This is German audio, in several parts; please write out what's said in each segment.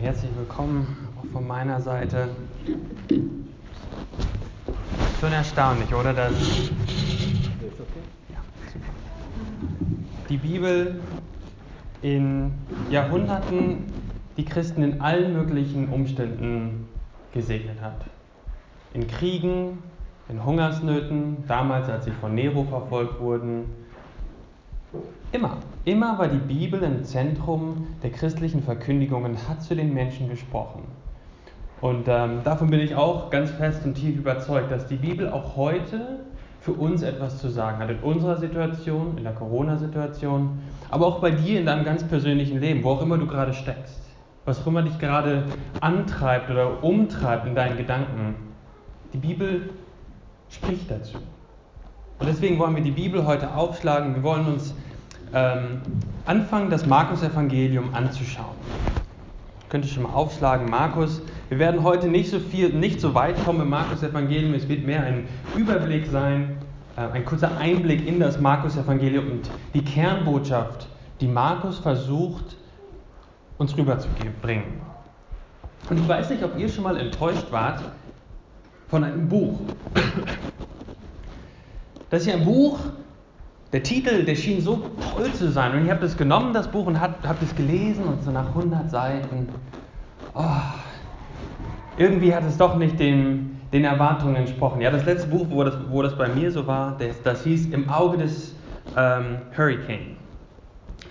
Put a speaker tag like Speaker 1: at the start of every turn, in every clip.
Speaker 1: Herzlich willkommen auch von meiner Seite. Schon erstaunlich, oder? Dass die Bibel in Jahrhunderten die Christen in allen möglichen Umständen gesegnet hat. In Kriegen, in Hungersnöten, damals als sie von Nero verfolgt wurden. Immer, immer war die Bibel im Zentrum der christlichen Verkündigung und hat zu den Menschen gesprochen. Und ähm, davon bin ich auch ganz fest und tief überzeugt, dass die Bibel auch heute für uns etwas zu sagen hat. In unserer Situation, in der Corona-Situation, aber auch bei dir in deinem ganz persönlichen Leben, wo auch immer du gerade steckst. Was auch immer dich gerade antreibt oder umtreibt in deinen Gedanken. Die Bibel spricht dazu. Und deswegen wollen wir die Bibel heute aufschlagen. Wir wollen uns ähm, anfangen, das Markus-Evangelium anzuschauen. Könnt ihr schon mal aufschlagen, Markus. Wir werden heute nicht so viel, nicht so weit kommen im Markus-Evangelium. Es wird mehr ein Überblick sein, äh, ein kurzer Einblick in das Markus-Evangelium und die Kernbotschaft, die Markus versucht, uns rüberzubringen. Und ich weiß nicht, ob ihr schon mal enttäuscht wart von einem Buch. Das ist ja ein Buch, der Titel, der schien so toll zu sein. Und ich habe das genommen, das Buch, und habe das gelesen und so nach 100 Seiten, oh, irgendwie hat es doch nicht den, den Erwartungen entsprochen. Ja, das letzte Buch, wo das, wo das bei mir so war, das, das hieß Im Auge des ähm, Hurricane.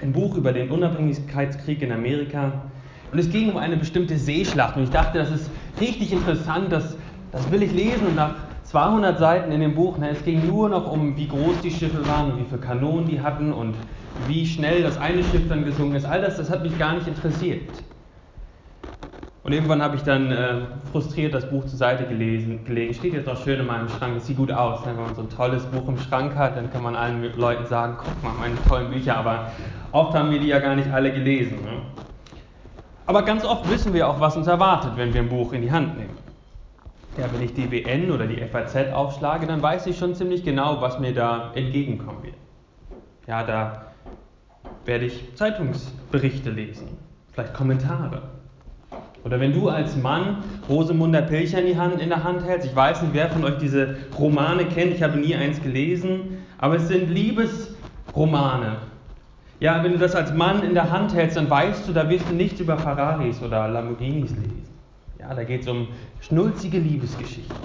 Speaker 1: Ein Buch über den Unabhängigkeitskrieg in Amerika. Und es ging um eine bestimmte Seeschlacht. Und ich dachte, das ist richtig interessant, das, das will ich lesen. Und nach 200 Seiten in dem Buch. Ne? Es ging nur noch um, wie groß die Schiffe waren und wie viele Kanonen die hatten und wie schnell das eine Schiff dann gesungen ist. All das, das hat mich gar nicht interessiert. Und irgendwann habe ich dann äh, frustriert das Buch zur Seite gelesen, gelegen. Steht jetzt auch schön in meinem Schrank. Es sieht gut aus. Ne? Wenn man so ein tolles Buch im Schrank hat, dann kann man allen Leuten sagen, guck mal, meine tollen Bücher. Aber oft haben wir die ja gar nicht alle gelesen. Ne? Aber ganz oft wissen wir auch, was uns erwartet, wenn wir ein Buch in die Hand nehmen ja, wenn ich die WN oder die FAZ aufschlage, dann weiß ich schon ziemlich genau, was mir da entgegenkommen wird. Ja, da werde ich Zeitungsberichte lesen, vielleicht Kommentare. Oder wenn du als Mann Rosemunder Pilcher in, Hand, in der Hand hältst, ich weiß nicht, wer von euch diese Romane kennt, ich habe nie eins gelesen, aber es sind Liebesromane. Ja, wenn du das als Mann in der Hand hältst, dann weißt du, da wirst du nichts über Ferraris oder Lamborghinis lesen. Ja, da geht es um schnulzige Liebesgeschichten.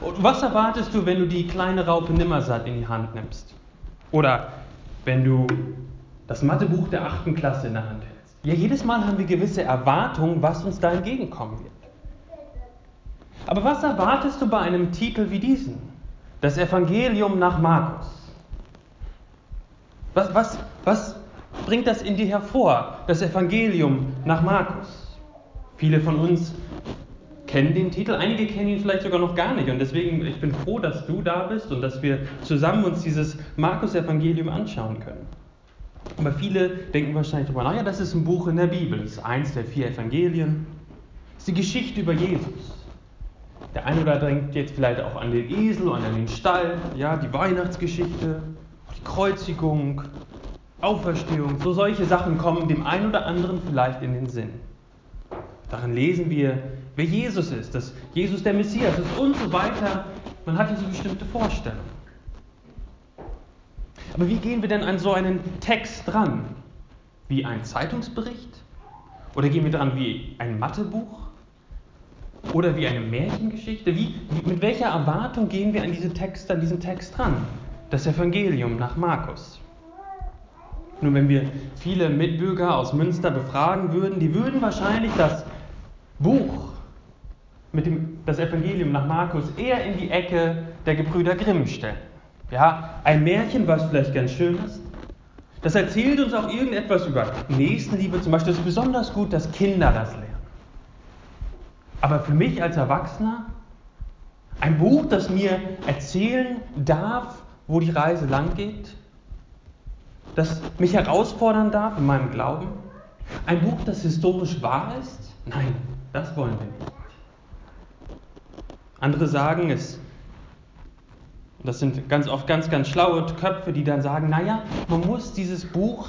Speaker 1: Und was erwartest du, wenn du die kleine Raupe Nimmersatt in die Hand nimmst? Oder wenn du das Mathebuch der achten Klasse in der Hand hältst? Ja, jedes Mal haben wir gewisse Erwartungen, was uns da entgegenkommen wird. Aber was erwartest du bei einem Titel wie diesen? Das Evangelium nach Markus. Was, was, was bringt das in dir hervor? Das Evangelium nach Markus. Viele von uns kennen den Titel, einige kennen ihn vielleicht sogar noch gar nicht. Und deswegen, ich bin froh, dass du da bist und dass wir zusammen uns dieses Markus-Evangelium anschauen können. Aber viele denken wahrscheinlich darüber, naja, das ist ein Buch in der Bibel, das ist eins der vier Evangelien. Das ist die Geschichte über Jesus. Der eine oder andere denkt jetzt vielleicht auch an den Esel und an den Stall, ja, die Weihnachtsgeschichte, die Kreuzigung, Auferstehung, so solche Sachen kommen dem einen oder anderen vielleicht in den Sinn. Darin lesen wir, wer Jesus ist, dass Jesus der Messias ist und so weiter. Man hat diese bestimmte Vorstellung. Aber wie gehen wir denn an so einen Text dran? Wie ein Zeitungsbericht? Oder gehen wir dran wie ein Mathebuch? Oder wie eine Märchengeschichte? Wie, mit welcher Erwartung gehen wir an, diese Text, an diesen Text dran? Das Evangelium nach Markus. Nun, wenn wir viele Mitbürger aus Münster befragen würden, die würden wahrscheinlich das Buch mit dem das Evangelium nach Markus eher in die Ecke der Gebrüder Grimm stellen. Ja, ein Märchen, was vielleicht ganz schön ist. Das erzählt uns auch irgendetwas über Nächstenliebe zum Beispiel. Das ist besonders gut, dass Kinder das lernen. Aber für mich als Erwachsener ein Buch, das mir erzählen darf, wo die Reise lang geht, das mich herausfordern darf in meinem Glauben. Ein Buch, das historisch wahr ist? Nein, das wollen wir nicht. Andere sagen es, das sind ganz oft ganz, ganz schlaue Köpfe, die dann sagen, naja, man muss dieses Buch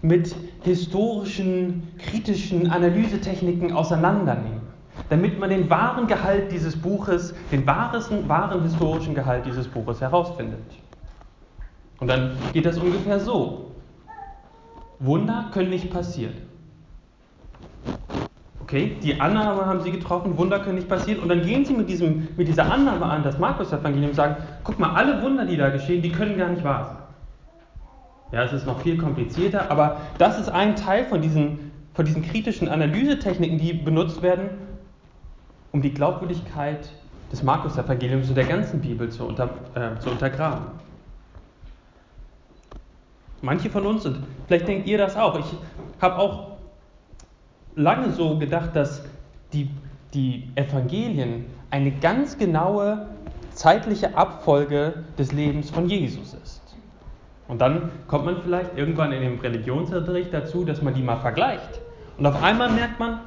Speaker 1: mit historischen kritischen Analysetechniken auseinandernehmen, damit man den wahren Gehalt dieses Buches, den wahren, wahren historischen Gehalt dieses Buches herausfindet. Und dann geht das ungefähr so. Wunder können nicht passieren. Okay, die Annahme haben sie getroffen, Wunder können nicht passieren. Und dann gehen sie mit, diesem, mit dieser Annahme an das Markus-Evangelium sagen, guck mal, alle Wunder, die da geschehen, die können gar nicht wahr sein. Ja, es ist noch viel komplizierter, aber das ist ein Teil von diesen, von diesen kritischen Analysetechniken, die benutzt werden, um die Glaubwürdigkeit des Markus-Evangeliums und der ganzen Bibel zu, unter, äh, zu untergraben. Manche von uns, und vielleicht denkt ihr das auch, ich habe auch lange so gedacht, dass die, die Evangelien eine ganz genaue zeitliche Abfolge des Lebens von Jesus ist. Und dann kommt man vielleicht irgendwann in dem Religionsunterricht dazu, dass man die mal vergleicht. Und auf einmal merkt man,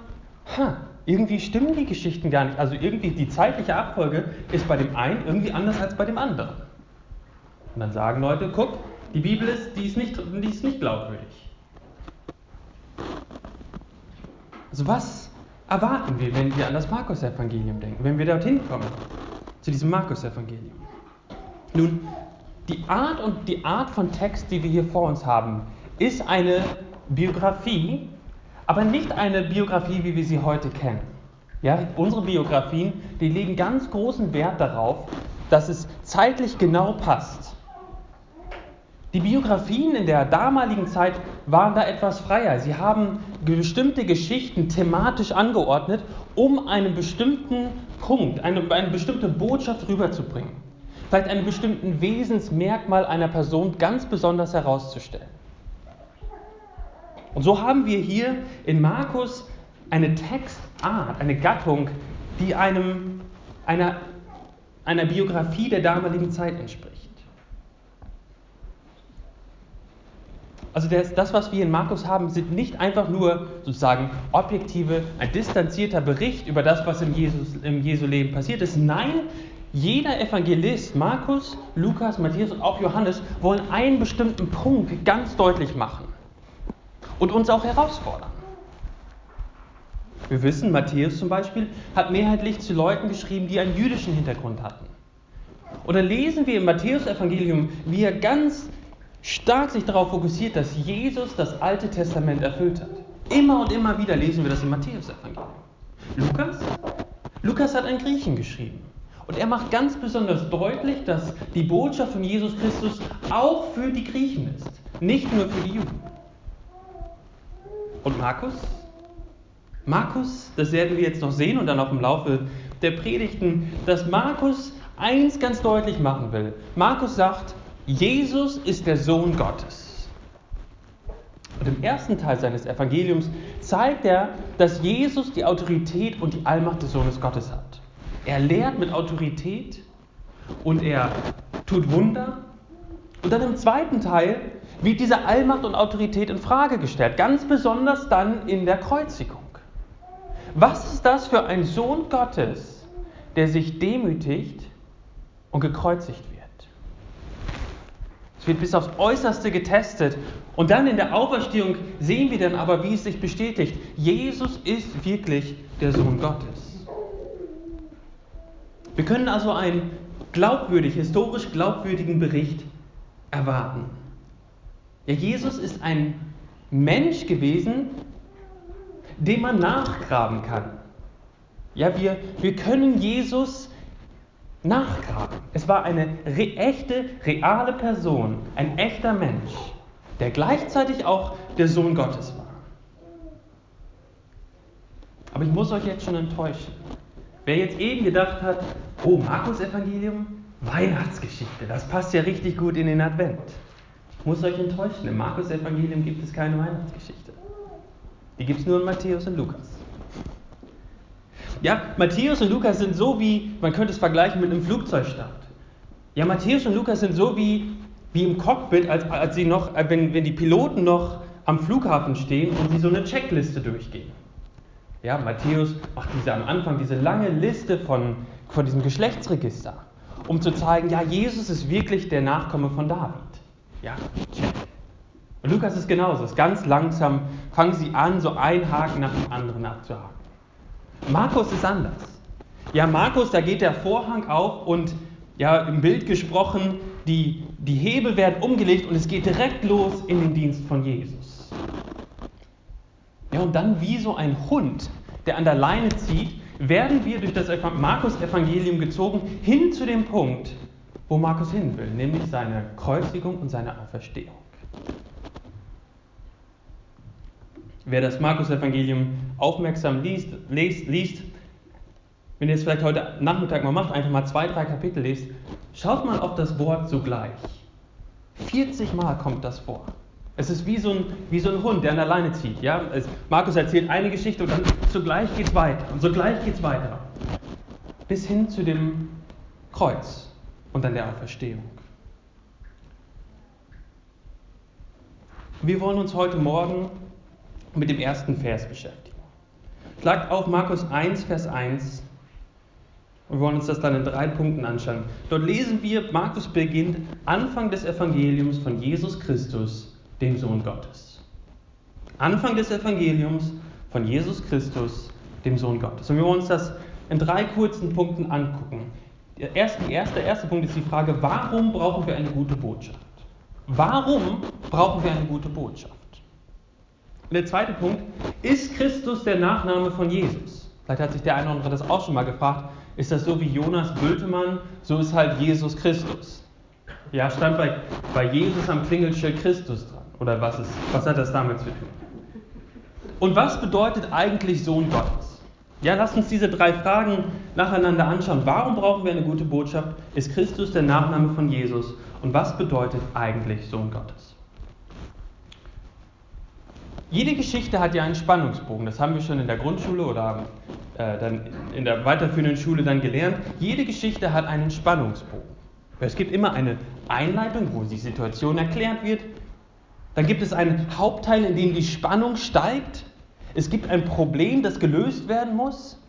Speaker 1: ha, irgendwie stimmen die Geschichten gar nicht. Also irgendwie die zeitliche Abfolge ist bei dem einen irgendwie anders als bei dem anderen. Und dann sagen Leute, guck, die Bibel ist, die ist nicht, die ist nicht glaubwürdig. Also was erwarten wir, wenn wir an das Markus-Evangelium denken, wenn wir dorthin kommen, zu diesem Markus-Evangelium? Nun, die Art und die Art von Text, die wir hier vor uns haben, ist eine Biografie, aber nicht eine Biografie, wie wir sie heute kennen. Ja, unsere Biografien, die legen ganz großen Wert darauf, dass es zeitlich genau passt. Die Biografien in der damaligen Zeit waren da etwas freier. Sie haben bestimmte Geschichten thematisch angeordnet, um einen bestimmten Punkt, eine, eine bestimmte Botschaft rüberzubringen. Vielleicht einen bestimmten Wesensmerkmal einer Person ganz besonders herauszustellen. Und so haben wir hier in Markus eine Textart, eine Gattung, die einem, einer, einer Biografie der damaligen Zeit entspricht. Also das, was wir in Markus haben, sind nicht einfach nur sozusagen objektive, ein distanzierter Bericht über das, was im, Jesus, im Jesu Leben passiert ist. Nein, jeder Evangelist, Markus, Lukas, Matthäus und auch Johannes, wollen einen bestimmten Punkt ganz deutlich machen und uns auch herausfordern. Wir wissen, Matthäus zum Beispiel hat mehrheitlich zu Leuten geschrieben, die einen jüdischen Hintergrund hatten. Oder lesen wir im Matthäus-Evangelium, wie er ganz stark sich darauf fokussiert, dass Jesus das Alte Testament erfüllt hat. Immer und immer wieder lesen wir das im Matthäus-Evangelium. Lukas? Lukas hat einen Griechen geschrieben. Und er macht ganz besonders deutlich, dass die Botschaft von Jesus Christus auch für die Griechen ist, nicht nur für die Juden. Und Markus? Markus, das werden wir jetzt noch sehen und dann auch im Laufe der Predigten, dass Markus eins ganz deutlich machen will. Markus sagt, Jesus ist der Sohn Gottes. Und im ersten Teil seines Evangeliums zeigt er, dass Jesus die Autorität und die Allmacht des Sohnes Gottes hat. Er lehrt mit Autorität und er tut Wunder. Und dann im zweiten Teil wird diese Allmacht und Autorität in Frage gestellt, ganz besonders dann in der Kreuzigung. Was ist das für ein Sohn Gottes, der sich demütigt und gekreuzigt wird? Es wird bis aufs Äußerste getestet. Und dann in der Auferstehung sehen wir dann aber, wie es sich bestätigt. Jesus ist wirklich der Sohn Gottes. Wir können also einen glaubwürdig, historisch glaubwürdigen Bericht erwarten. Ja, Jesus ist ein Mensch gewesen, dem man nachgraben kann. Ja, wir, wir können Jesus nachgraben. Es war eine re echte, reale Person, ein echter Mensch, der gleichzeitig auch der Sohn Gottes war. Aber ich muss euch jetzt schon enttäuschen. Wer jetzt eben gedacht hat, oh, Markus Evangelium, Weihnachtsgeschichte, das passt ja richtig gut in den Advent. Ich muss euch enttäuschen, im Markus Evangelium gibt es keine Weihnachtsgeschichte. Die gibt es nur in Matthäus und Lukas. Ja, Matthäus und Lukas sind so wie, man könnte es vergleichen mit einem Flugzeugstart. Ja, Matthäus und Lukas sind so wie, wie im Cockpit, als, als sie noch, äh, wenn, wenn die Piloten noch am Flughafen stehen und sie so eine Checkliste durchgehen. Ja, Matthäus macht diese am Anfang diese lange Liste von, von diesem Geschlechtsregister, um zu zeigen, ja, Jesus ist wirklich der Nachkomme von David. Ja, check. Und Lukas ist genauso. Ist ganz langsam fangen sie an, so einen Haken nach dem anderen abzuhaken. Markus ist anders. Ja, Markus, da geht der Vorhang auf und ja, im Bild gesprochen, die, die Hebel werden umgelegt und es geht direkt los in den Dienst von Jesus. Ja, und dann wie so ein Hund, der an der Leine zieht, werden wir durch das Markus-Evangelium gezogen hin zu dem Punkt, wo Markus hin will, nämlich seine Kreuzigung und seine Auferstehung. Wer das Markus-Evangelium aufmerksam liest, liest, liest, wenn ihr es vielleicht heute Nachmittag mal macht, einfach mal zwei, drei Kapitel lest, schaut mal auf das Wort sogleich. 40 Mal kommt das vor. Es ist wie so ein, wie so ein Hund, der an der Leine zieht. Ja? Es, Markus erzählt eine Geschichte und dann zugleich geht es weiter. Und sogleich geht es weiter. Bis hin zu dem Kreuz und dann der Auferstehung. Wir wollen uns heute Morgen mit dem ersten Vers beschäftigen. Schlagt auf Markus 1, Vers 1 und wir wollen uns das dann in drei Punkten anschauen. Dort lesen wir, Markus beginnt Anfang des Evangeliums von Jesus Christus, dem Sohn Gottes. Anfang des Evangeliums von Jesus Christus, dem Sohn Gottes. Und wir wollen uns das in drei kurzen Punkten angucken. Der erste, erste, erste Punkt ist die Frage, warum brauchen wir eine gute Botschaft? Warum brauchen wir eine gute Botschaft? Und der zweite Punkt, ist Christus der Nachname von Jesus? Vielleicht hat sich der eine oder andere das auch schon mal gefragt. Ist das so wie Jonas Bültemann? So ist halt Jesus Christus. Ja, stand bei, bei Jesus am Klingelschild Christus dran. Oder was, ist, was hat das damit zu tun? Und was bedeutet eigentlich Sohn Gottes? Ja, lasst uns diese drei Fragen nacheinander anschauen. Warum brauchen wir eine gute Botschaft? Ist Christus der Nachname von Jesus? Und was bedeutet eigentlich Sohn Gottes? Jede Geschichte hat ja einen Spannungsbogen. Das haben wir schon in der Grundschule oder äh, dann in der weiterführenden Schule dann gelernt. Jede Geschichte hat einen Spannungsbogen. Es gibt immer eine Einleitung, wo die Situation erklärt wird. Dann gibt es einen Hauptteil, in dem die Spannung steigt. Es gibt ein Problem, das gelöst werden muss.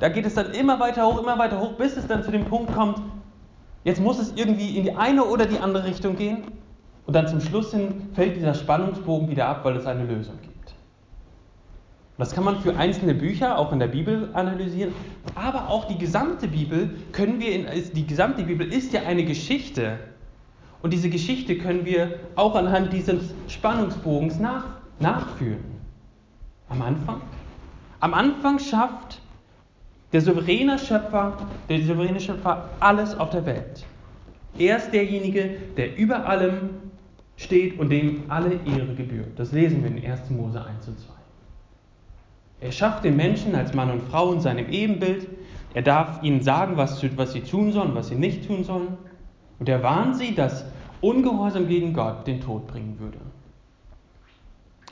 Speaker 1: Da geht es dann immer weiter hoch, immer weiter hoch, bis es dann zu dem Punkt kommt, jetzt muss es irgendwie in die eine oder die andere Richtung gehen. Und dann zum Schluss hin fällt dieser Spannungsbogen wieder ab, weil es eine Lösung gibt. Das kann man für einzelne Bücher auch in der Bibel analysieren, aber auch die gesamte Bibel können wir in, die gesamte Bibel ist ja eine Geschichte und diese Geschichte können wir auch anhand dieses Spannungsbogens nach, nachführen. Am Anfang? Am Anfang schafft der souveräne Schöpfer, der souveräne Schöpfer alles auf der Welt. Er ist derjenige, der über allem steht und dem alle Ehre gebührt. Das lesen wir in 1. Mose 1 und 2. Er schafft den Menschen als Mann und Frau in seinem Ebenbild. Er darf ihnen sagen, was, was sie tun sollen, was sie nicht tun sollen. Und er warnt sie, dass Ungehorsam gegen Gott den Tod bringen würde.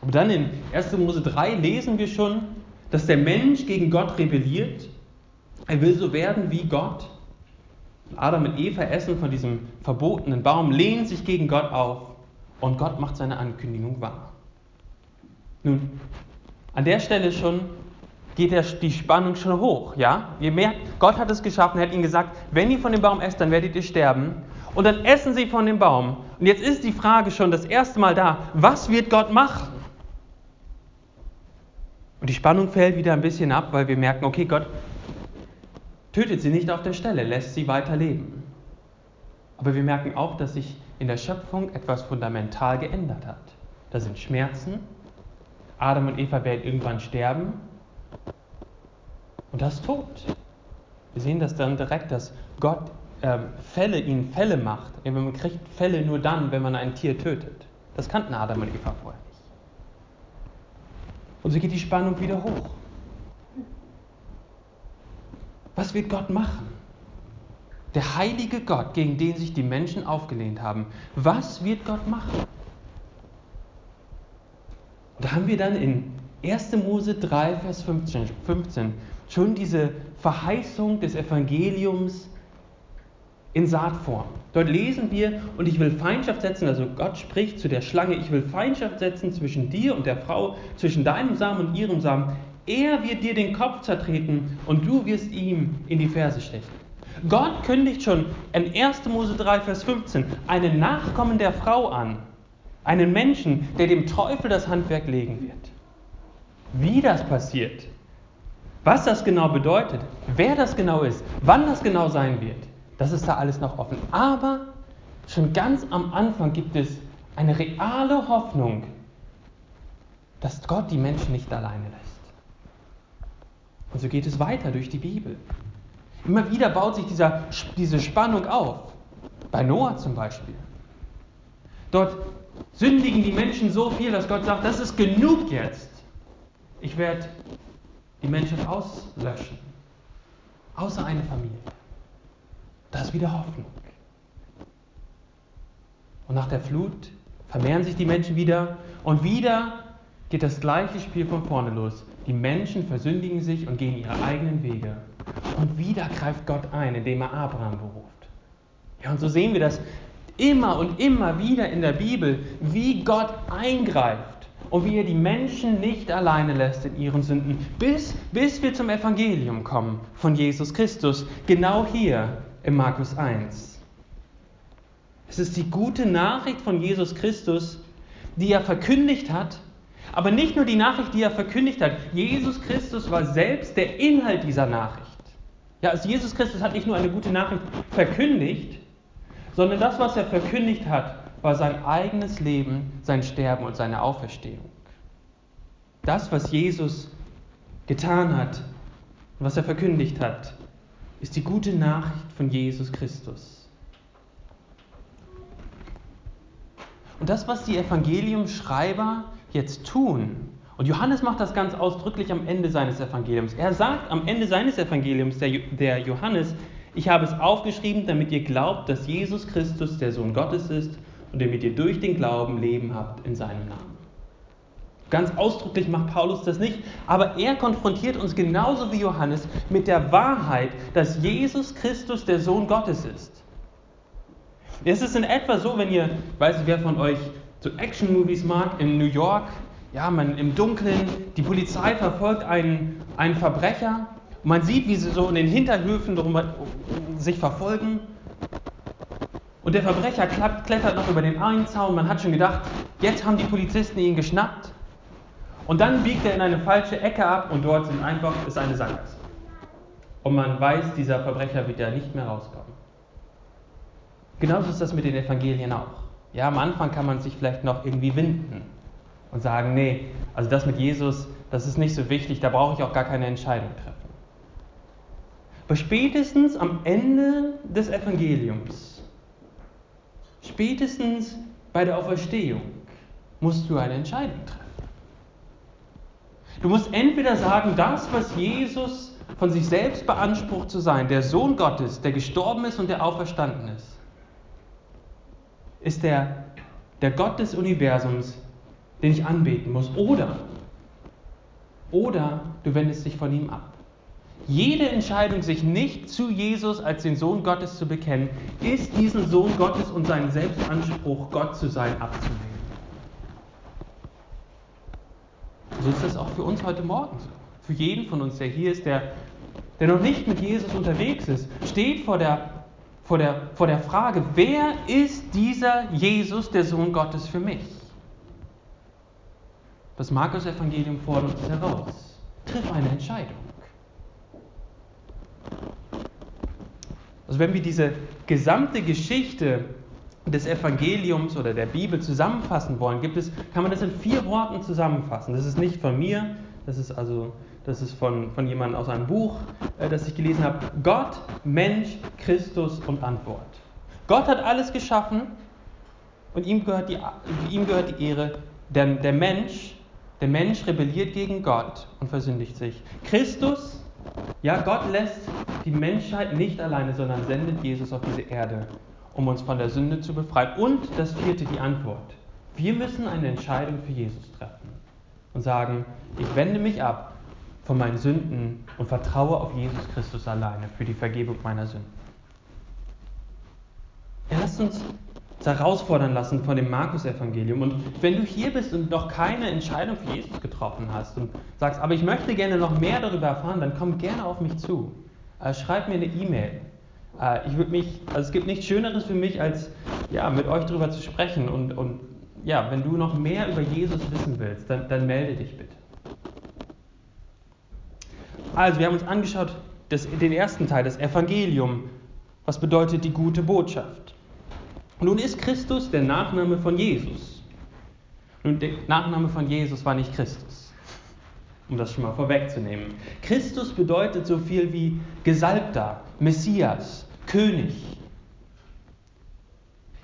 Speaker 1: Aber dann in 1. Mose 3 lesen wir schon, dass der Mensch gegen Gott rebelliert. Er will so werden wie Gott. Adam und Eva essen von diesem verbotenen Baum, lehnen sich gegen Gott auf und Gott macht seine Ankündigung wahr. Nun, an der Stelle schon geht der, die Spannung schon hoch. Ja? Ihr merkt, Gott hat es geschaffen, er hat ihnen gesagt, wenn ihr von dem Baum esst, dann werdet ihr sterben. Und dann essen sie von dem Baum. Und jetzt ist die Frage schon das erste Mal da, was wird Gott machen? Und die Spannung fällt wieder ein bisschen ab, weil wir merken, okay, Gott tötet sie nicht auf der Stelle, lässt sie weiter leben. Aber wir merken auch, dass sich in der Schöpfung etwas fundamental geändert hat. Da sind Schmerzen, Adam und Eva werden irgendwann sterben und das Tod. Wir sehen das dann direkt, dass Gott ähm, Fälle, ihnen Fälle macht. Man kriegt Fälle nur dann, wenn man ein Tier tötet. Das kannten Adam und Eva vorher nicht. Und so geht die Spannung wieder hoch. Was wird Gott machen? Der heilige Gott, gegen den sich die Menschen aufgelehnt haben. Was wird Gott machen? Da haben wir dann in 1. Mose 3, Vers 15, 15 schon diese Verheißung des Evangeliums in Saatform. Dort lesen wir, und ich will Feindschaft setzen, also Gott spricht zu der Schlange, ich will Feindschaft setzen zwischen dir und der Frau, zwischen deinem Samen und ihrem Samen. Er wird dir den Kopf zertreten und du wirst ihm in die Ferse stechen. Gott kündigt schon in 1. Mose 3, Vers 15 einen Nachkommen der Frau an, Einen Menschen, der dem Teufel das Handwerk legen wird. Wie das passiert, was das genau bedeutet, wer das genau ist, wann das genau sein wird, das ist da alles noch offen. Aber schon ganz am Anfang gibt es eine reale Hoffnung, dass Gott die Menschen nicht alleine lässt. Und so geht es weiter durch die Bibel. Immer wieder baut sich dieser, diese Spannung auf. Bei Noah zum Beispiel. Dort sündigen die Menschen so viel, dass Gott sagt, das ist genug jetzt. Ich werde die Menschen auslöschen. Außer eine Familie. Da ist wieder Hoffnung. Und nach der Flut vermehren sich die Menschen wieder und wieder geht das gleiche Spiel von vorne los. Die Menschen versündigen sich und gehen ihre eigenen Wege. Und wieder greift Gott ein, indem er Abraham beruft. Ja, und so sehen wir das immer und immer wieder in der Bibel, wie Gott eingreift und wie er die Menschen nicht alleine lässt in ihren Sünden, bis, bis wir zum Evangelium kommen von Jesus Christus, genau hier im Markus 1. Es ist die gute Nachricht von Jesus Christus, die er verkündigt hat, aber nicht nur die Nachricht, die er verkündigt hat. Jesus Christus war selbst der Inhalt dieser Nachricht. Ja, also Jesus Christus hat nicht nur eine gute Nachricht verkündigt, sondern das, was er verkündigt hat, war sein eigenes Leben, sein Sterben und seine Auferstehung. Das, was Jesus getan hat, was er verkündigt hat, ist die gute Nachricht von Jesus Christus. Und das, was die Evangeliumschreiber jetzt tun, und Johannes macht das ganz ausdrücklich am Ende seines Evangeliums. Er sagt am Ende seines Evangeliums, der, der Johannes, ich habe es aufgeschrieben, damit ihr glaubt, dass Jesus Christus der Sohn Gottes ist und damit ihr durch den Glauben Leben habt in seinem Namen. Ganz ausdrücklich macht Paulus das nicht, aber er konfrontiert uns genauso wie Johannes mit der Wahrheit, dass Jesus Christus der Sohn Gottes ist. Es ist in etwa so, wenn ihr, weiß nicht, wer von euch so Action-Movies mag, in New York, ja, man im Dunkeln, die Polizei verfolgt einen, einen Verbrecher und man sieht, wie sie so in den Hinterhöfen drum, sich verfolgen und der Verbrecher klettert noch über den einen. Man hat schon gedacht, jetzt haben die Polizisten ihn geschnappt. Und dann biegt er in eine falsche Ecke ab und dort sind einfach, ist eine Sackgasse. Und man weiß, dieser Verbrecher wird ja nicht mehr rauskommen. Genauso ist das mit den Evangelien auch. Ja, am Anfang kann man sich vielleicht noch irgendwie winden und sagen, nee, also das mit Jesus, das ist nicht so wichtig, da brauche ich auch gar keine Entscheidung treffen. Aber spätestens am Ende des Evangeliums Spätestens bei der Auferstehung musst du eine Entscheidung treffen. Du musst entweder sagen, das, was Jesus von sich selbst beansprucht zu sein, der Sohn Gottes, der gestorben ist und der auferstanden ist, ist der, der Gott des Universums, den ich anbeten muss. Oder, oder du wendest dich von ihm ab. Jede Entscheidung, sich nicht zu Jesus als den Sohn Gottes zu bekennen, ist diesen Sohn Gottes und seinen Selbstanspruch, Gott zu sein, abzulehnen. So ist das auch für uns heute Morgen so. Für jeden von uns, der hier ist, der, der noch nicht mit Jesus unterwegs ist, steht vor der, vor, der, vor der Frage, wer ist dieser Jesus, der Sohn Gottes für mich? Das Markus-Evangelium fordert uns heraus. Triff eine Entscheidung. Also wenn wir diese gesamte Geschichte des Evangeliums oder der Bibel zusammenfassen wollen, gibt es, kann man das in vier Worten zusammenfassen. Das ist nicht von mir, das ist also das ist von, von jemandem aus einem Buch, äh, das ich gelesen habe. Gott, Mensch, Christus und Antwort. Gott hat alles geschaffen und ihm gehört die, ihm gehört die Ehre. Denn der Mensch, der Mensch rebelliert gegen Gott und versündigt sich. Christus, ja, Gott lässt die Menschheit nicht alleine, sondern sendet Jesus auf diese Erde, um uns von der Sünde zu befreien. Und das vierte, die Antwort. Wir müssen eine Entscheidung für Jesus treffen und sagen, ich wende mich ab von meinen Sünden und vertraue auf Jesus Christus alleine für die Vergebung meiner Sünden. Er lässt uns herausfordern lassen von dem Markus-Evangelium. Und wenn du hier bist und noch keine Entscheidung für Jesus getroffen hast und sagst, aber ich möchte gerne noch mehr darüber erfahren, dann komm gerne auf mich zu. Äh, schreib mir eine E-Mail. Äh, ich würde mich, also es gibt nichts Schöneres für mich, als ja, mit euch darüber zu sprechen und, und ja, wenn du noch mehr über Jesus wissen willst, dann, dann melde dich bitte. Also, wir haben uns angeschaut das, den ersten Teil, das Evangelium. Was bedeutet die gute Botschaft? Nun ist Christus der Nachname von Jesus. Nun, der Nachname von Jesus war nicht Christus, um das schon mal vorwegzunehmen. Christus bedeutet so viel wie Gesalbter, Messias, König.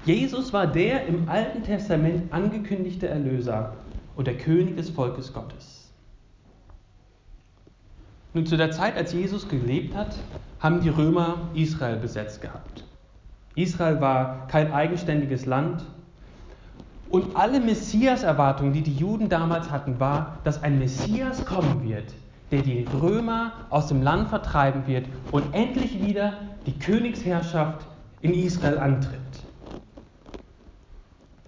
Speaker 1: Jesus war der im Alten Testament angekündigte Erlöser und der König des Volkes Gottes. Nun, zu der Zeit, als Jesus gelebt hat, haben die Römer Israel besetzt gehabt. Israel war kein eigenständiges Land. Und alle Messias-Erwartungen, die die Juden damals hatten, war, dass ein Messias kommen wird, der die Römer aus dem Land vertreiben wird und endlich wieder die Königsherrschaft in Israel antritt.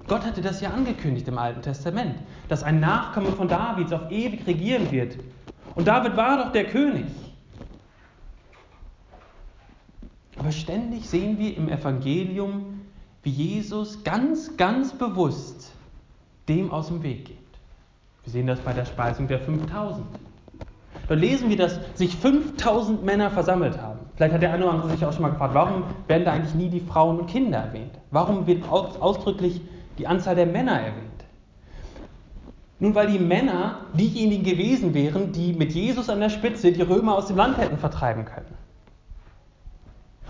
Speaker 1: Gott hatte das ja angekündigt im Alten Testament, dass ein Nachkomme von Davids auf ewig regieren wird. Und David war doch der König. Aber ständig sehen wir im Evangelium, wie Jesus ganz, ganz bewusst dem aus dem Weg geht. Wir sehen das bei der Speisung der 5000. Da lesen wir, dass sich 5000 Männer versammelt haben. Vielleicht hat der eine oder andere sich auch schon mal gefragt, warum werden da eigentlich nie die Frauen und Kinder erwähnt? Warum wird ausdrücklich die Anzahl der Männer erwähnt? Nun, weil die Männer diejenigen gewesen wären, die mit Jesus an der Spitze die Römer aus dem Land hätten vertreiben können.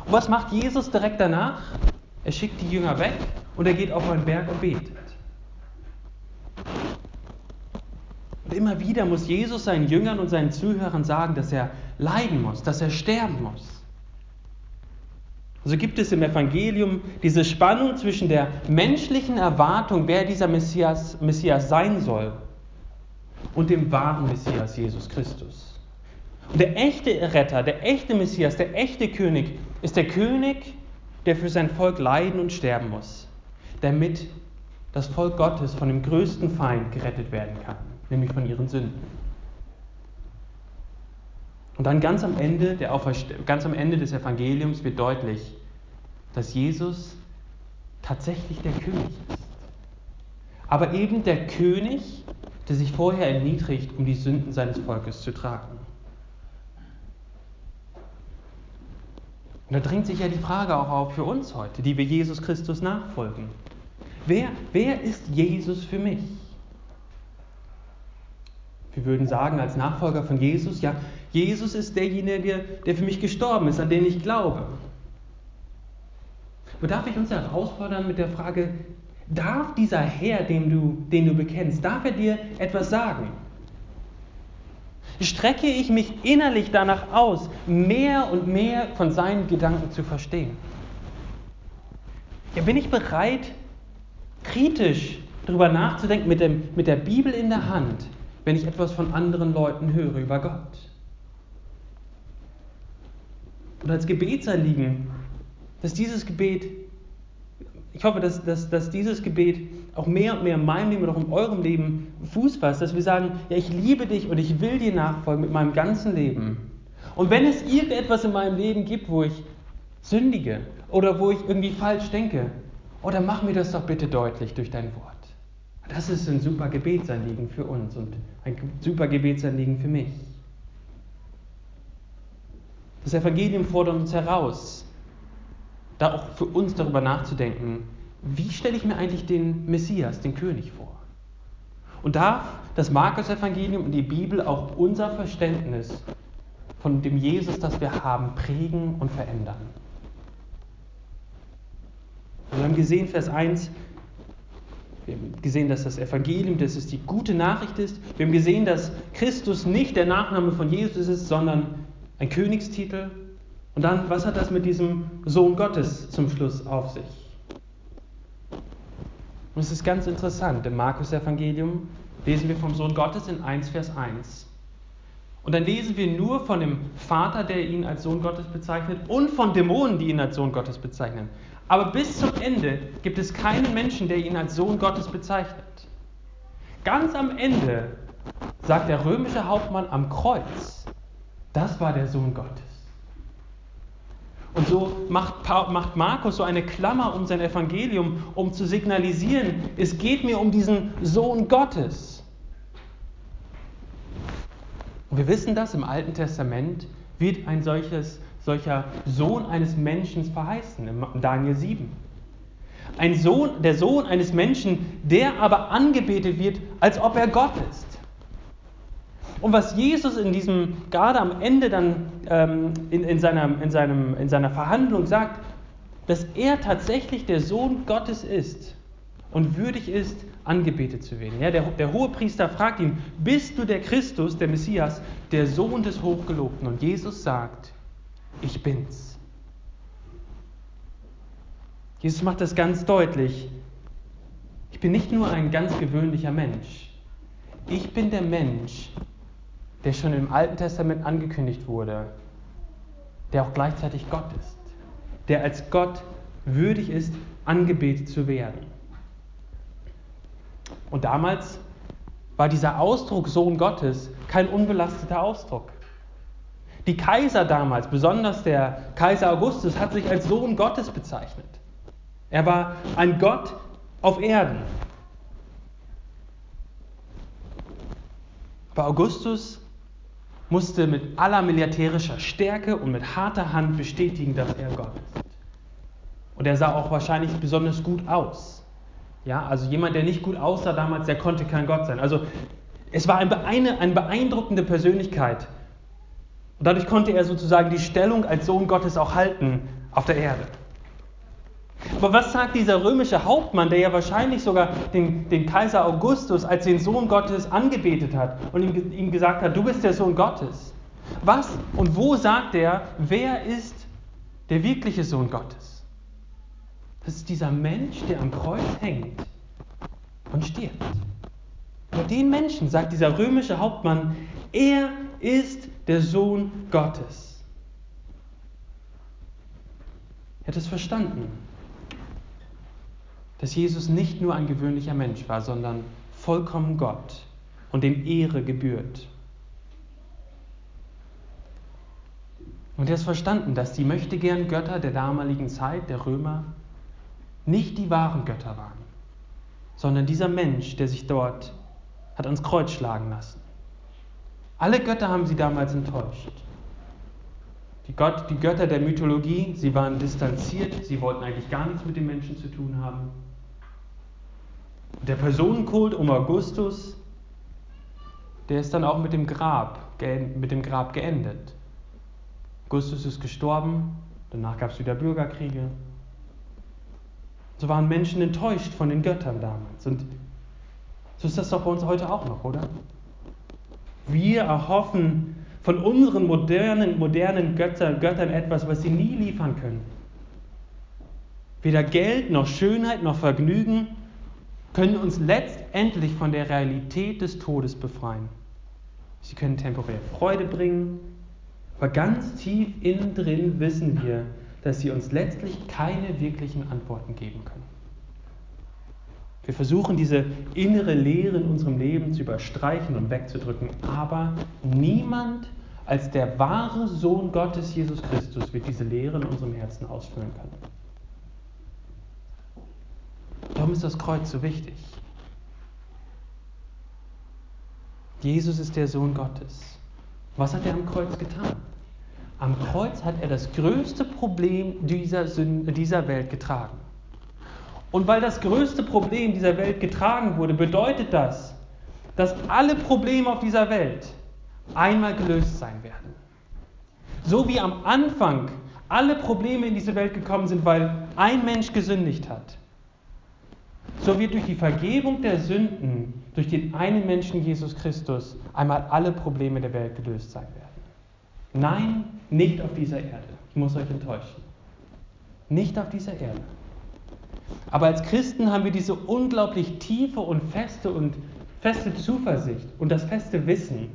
Speaker 1: Und was macht Jesus direkt danach? Er schickt die Jünger weg und er geht auf einen Berg und betet. Und immer wieder muss Jesus seinen Jüngern und seinen Zuhörern sagen, dass er leiden muss, dass er sterben muss. So gibt es im Evangelium diese Spannung zwischen der menschlichen Erwartung, wer dieser Messias, Messias sein soll, und dem wahren Messias Jesus Christus. Und der echte Retter, der echte Messias, der echte König ist der König, der für sein Volk leiden und sterben muss, damit das Volk Gottes von dem größten Feind gerettet werden kann, nämlich von ihren Sünden. Und dann ganz am Ende, der ganz am Ende des Evangeliums wird deutlich, dass Jesus tatsächlich der König ist. Aber eben der König, der sich vorher erniedrigt, um die Sünden seines Volkes zu tragen. Und da drängt sich ja die Frage auch auf für uns heute, die wir Jesus Christus nachfolgen. Wer, wer ist Jesus für mich? Wir würden sagen als Nachfolger von Jesus, ja, Jesus ist derjenige, der für mich gestorben ist, an den ich glaube. Und darf ich uns herausfordern mit der Frage, darf dieser Herr, den du, den du bekennst, darf er dir etwas sagen? Strecke ich mich innerlich danach aus, mehr und mehr von seinen Gedanken zu verstehen. Ja, bin ich bereit, kritisch darüber nachzudenken, mit, dem, mit der Bibel in der Hand, wenn ich etwas von anderen Leuten höre über Gott? Und als Gebetsanliegen, dass dieses Gebet, ich hoffe, dass, dass, dass dieses Gebet auch mehr und mehr in meinem Leben oder auch in eurem Leben Fuß fasst, dass wir sagen, ja, ich liebe dich und ich will dir nachfolgen mit meinem ganzen Leben. Und wenn es irgendetwas in meinem Leben gibt, wo ich sündige oder wo ich irgendwie falsch denke, oh, mach mir das doch bitte deutlich durch dein Wort. Das ist ein super Gebetsanliegen für uns und ein super Gebetsanliegen für mich. Das Evangelium fordert uns heraus, da auch für uns darüber nachzudenken, wie stelle ich mir eigentlich den Messias, den König vor? Und darf das Markus-Evangelium und die Bibel auch unser Verständnis von dem Jesus, das wir haben, prägen und verändern? Wir haben gesehen, Vers 1, wir haben gesehen, dass das Evangelium, dass es die gute Nachricht ist. Wir haben gesehen, dass Christus nicht der Nachname von Jesus ist, sondern ein Königstitel. Und dann, was hat das mit diesem Sohn Gottes zum Schluss auf sich? Und es ist ganz interessant, im Markus-Evangelium lesen wir vom Sohn Gottes in 1, Vers 1. Und dann lesen wir nur von dem Vater, der ihn als Sohn Gottes bezeichnet, und von Dämonen, die ihn als Sohn Gottes bezeichnen. Aber bis zum Ende gibt es keinen Menschen, der ihn als Sohn Gottes bezeichnet. Ganz am Ende sagt der römische Hauptmann am Kreuz, das war der Sohn Gottes. Und so macht, macht Markus so eine Klammer um sein Evangelium, um zu signalisieren, es geht mir um diesen Sohn Gottes. Und wir wissen das, im Alten Testament wird ein solches, solcher Sohn eines Menschen verheißen, in Daniel 7. Ein Sohn, der Sohn eines Menschen, der aber angebetet wird, als ob er Gott ist. Und was Jesus in diesem, gerade am Ende dann ähm, in, in, seiner, in, seinem, in seiner Verhandlung sagt, dass er tatsächlich der Sohn Gottes ist und würdig ist, angebetet zu werden. Ja, der, der Hohepriester fragt ihn, bist du der Christus, der Messias, der Sohn des Hochgelobten? Und Jesus sagt, ich bin's. Jesus macht das ganz deutlich. Ich bin nicht nur ein ganz gewöhnlicher Mensch. Ich bin der Mensch, der schon im Alten Testament angekündigt wurde, der auch gleichzeitig Gott ist, der als Gott würdig ist, angebetet zu werden. Und damals war dieser Ausdruck Sohn Gottes kein unbelasteter Ausdruck. Die Kaiser damals, besonders der Kaiser Augustus, hat sich als Sohn Gottes bezeichnet. Er war ein Gott auf Erden. Aber Augustus musste mit aller militärischer Stärke und mit harter Hand bestätigen, dass er Gott ist. Und er sah auch wahrscheinlich besonders gut aus. Ja, also jemand, der nicht gut aussah damals, der konnte kein Gott sein. Also es war eine, eine beeindruckende Persönlichkeit. Und dadurch konnte er sozusagen die Stellung als Sohn Gottes auch halten auf der Erde. Aber was sagt dieser römische Hauptmann, der ja wahrscheinlich sogar den, den Kaiser Augustus als den Sohn Gottes angebetet hat und ihm, ihm gesagt hat, du bist der Sohn Gottes? Was und wo sagt er, wer ist der wirkliche Sohn Gottes? Das ist dieser Mensch, der am Kreuz hängt und stirbt. Über den Menschen sagt dieser römische Hauptmann, er ist der Sohn Gottes. Er hat es verstanden dass Jesus nicht nur ein gewöhnlicher Mensch war, sondern vollkommen Gott und dem Ehre gebührt. Und er hat verstanden, dass die möchtegern Götter der damaligen Zeit, der Römer, nicht die wahren Götter waren, sondern dieser Mensch, der sich dort hat ans Kreuz schlagen lassen. Alle Götter haben sie damals enttäuscht. Die, Gott, die Götter der Mythologie, sie waren distanziert, sie wollten eigentlich gar nichts mit den Menschen zu tun haben. Der Personenkult um Augustus, der ist dann auch mit dem Grab, mit dem Grab geendet. Augustus ist gestorben, danach gab es wieder Bürgerkriege. So waren Menschen enttäuscht von den Göttern damals. Und so ist das doch bei uns heute auch noch, oder? Wir erhoffen von unseren modernen, modernen Götter, Göttern etwas, was sie nie liefern können. Weder Geld noch Schönheit noch Vergnügen können uns letztendlich von der Realität des Todes befreien. Sie können temporär Freude bringen, aber ganz tief innen drin wissen wir, dass sie uns letztlich keine wirklichen Antworten geben können. Wir versuchen diese innere Leere in unserem Leben zu überstreichen und wegzudrücken, aber niemand als der wahre Sohn Gottes, Jesus Christus, wird diese Leere in unserem Herzen ausfüllen können. Warum ist das Kreuz so wichtig? Jesus ist der Sohn Gottes. Was hat er am Kreuz getan? Am Kreuz hat er das größte Problem dieser, Sünde, dieser Welt getragen. Und weil das größte Problem dieser Welt getragen wurde, bedeutet das, dass alle Probleme auf dieser Welt einmal gelöst sein werden. So wie am Anfang alle Probleme in diese Welt gekommen sind, weil ein Mensch gesündigt hat, so wird durch die Vergebung der Sünden, durch den einen Menschen Jesus Christus, einmal alle Probleme der Welt gelöst sein werden. Nein, nicht auf dieser Erde. Ich muss euch enttäuschen. Nicht auf dieser Erde. Aber als Christen haben wir diese unglaublich tiefe und feste und feste Zuversicht und das feste Wissen,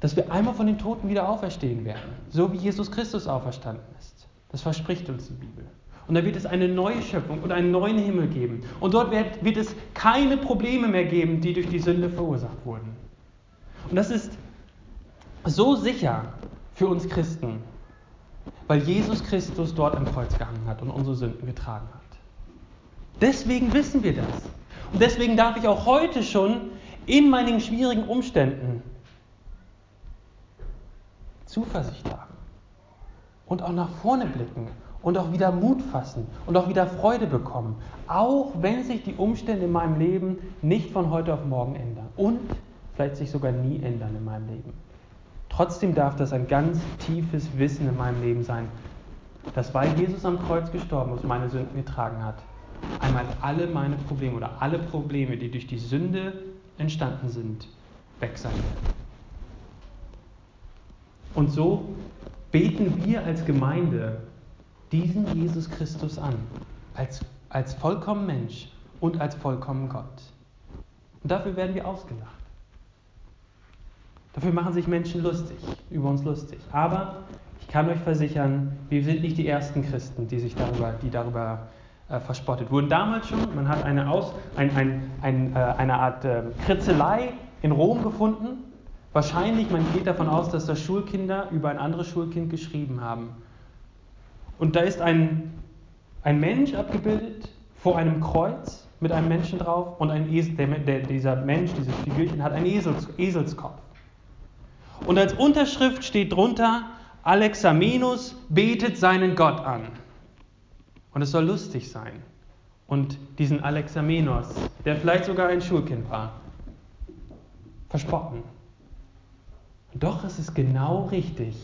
Speaker 1: dass wir einmal von den Toten wieder auferstehen werden, so wie Jesus Christus auferstanden ist. Das verspricht uns die Bibel. Und da wird es eine neue Schöpfung und einen neuen Himmel geben. Und dort wird, wird es keine Probleme mehr geben, die durch die Sünde verursacht wurden. Und das ist so sicher für uns Christen, weil Jesus Christus dort am Kreuz gehangen hat und unsere Sünden getragen hat. Deswegen wissen wir das. Und deswegen darf ich auch heute schon in meinen schwierigen Umständen Zuversicht haben und auch nach vorne blicken und auch wieder Mut fassen und auch wieder Freude bekommen, auch wenn sich die Umstände in meinem Leben nicht von heute auf morgen ändern und vielleicht sich sogar nie ändern in meinem Leben. Trotzdem darf das ein ganz tiefes Wissen in meinem Leben sein, dass weil Jesus am Kreuz gestorben ist und meine Sünden getragen hat, einmal alle meine Probleme oder alle Probleme, die durch die Sünde entstanden sind, weg sein werden. Und so beten wir als Gemeinde diesen Jesus Christus an, als, als vollkommen Mensch und als vollkommen Gott. Und dafür werden wir ausgelacht. Dafür machen sich Menschen lustig, über uns lustig. Aber ich kann euch versichern, wir sind nicht die ersten Christen, die sich darüber, die darüber äh, verspottet wurden. Damals schon, man hat eine, Aus, ein, ein, ein, äh, eine Art äh, Kritzelei in Rom gefunden. Wahrscheinlich, man geht davon aus, dass das Schulkinder über ein anderes Schulkind geschrieben haben. Und da ist ein, ein Mensch abgebildet vor einem Kreuz mit einem Menschen drauf und ein Esel, der, der, dieser Mensch, dieses Figürchen, hat einen Esels, Eselskopf. Und als Unterschrift steht drunter, Alexamenus betet seinen Gott an. Und es soll lustig sein. Und diesen Alexamenos, der vielleicht sogar ein Schulkind war, verspotten. Doch ist es genau richtig,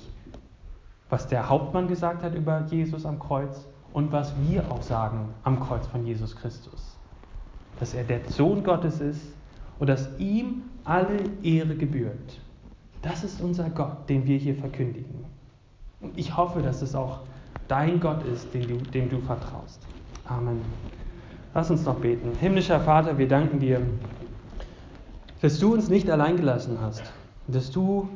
Speaker 1: was der Hauptmann gesagt hat über Jesus am Kreuz und was wir auch sagen am Kreuz von Jesus Christus. Dass er der Sohn Gottes ist und dass ihm alle Ehre gebührt. Das ist unser Gott, den wir hier verkündigen. Und ich hoffe, dass es auch dein Gott ist, dem du, dem du vertraust. Amen. Lass uns noch beten. Himmlischer Vater, wir danken dir, dass du uns nicht allein gelassen hast, dass du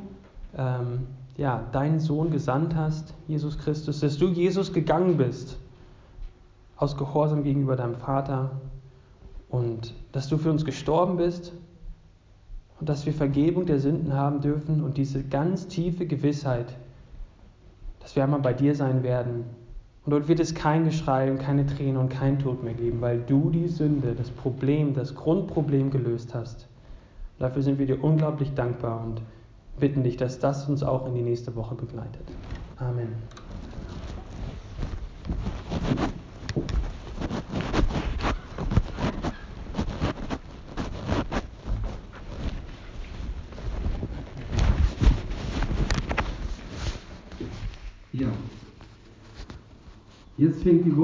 Speaker 1: ähm, ja, deinen Sohn gesandt hast, Jesus Christus, dass du Jesus gegangen bist aus Gehorsam gegenüber deinem Vater und dass du für uns gestorben bist und dass wir Vergebung der Sünden haben dürfen und diese ganz tiefe Gewissheit, dass wir einmal bei dir sein werden. Und dort wird es kein Geschrei und keine Tränen und kein Tod mehr geben, weil du die Sünde, das Problem, das Grundproblem gelöst hast. Dafür sind wir dir unglaublich dankbar und bitten dich, dass das uns auch in die nächste Woche begleitet. Amen.
Speaker 2: Ja. Jetzt fängt die Woche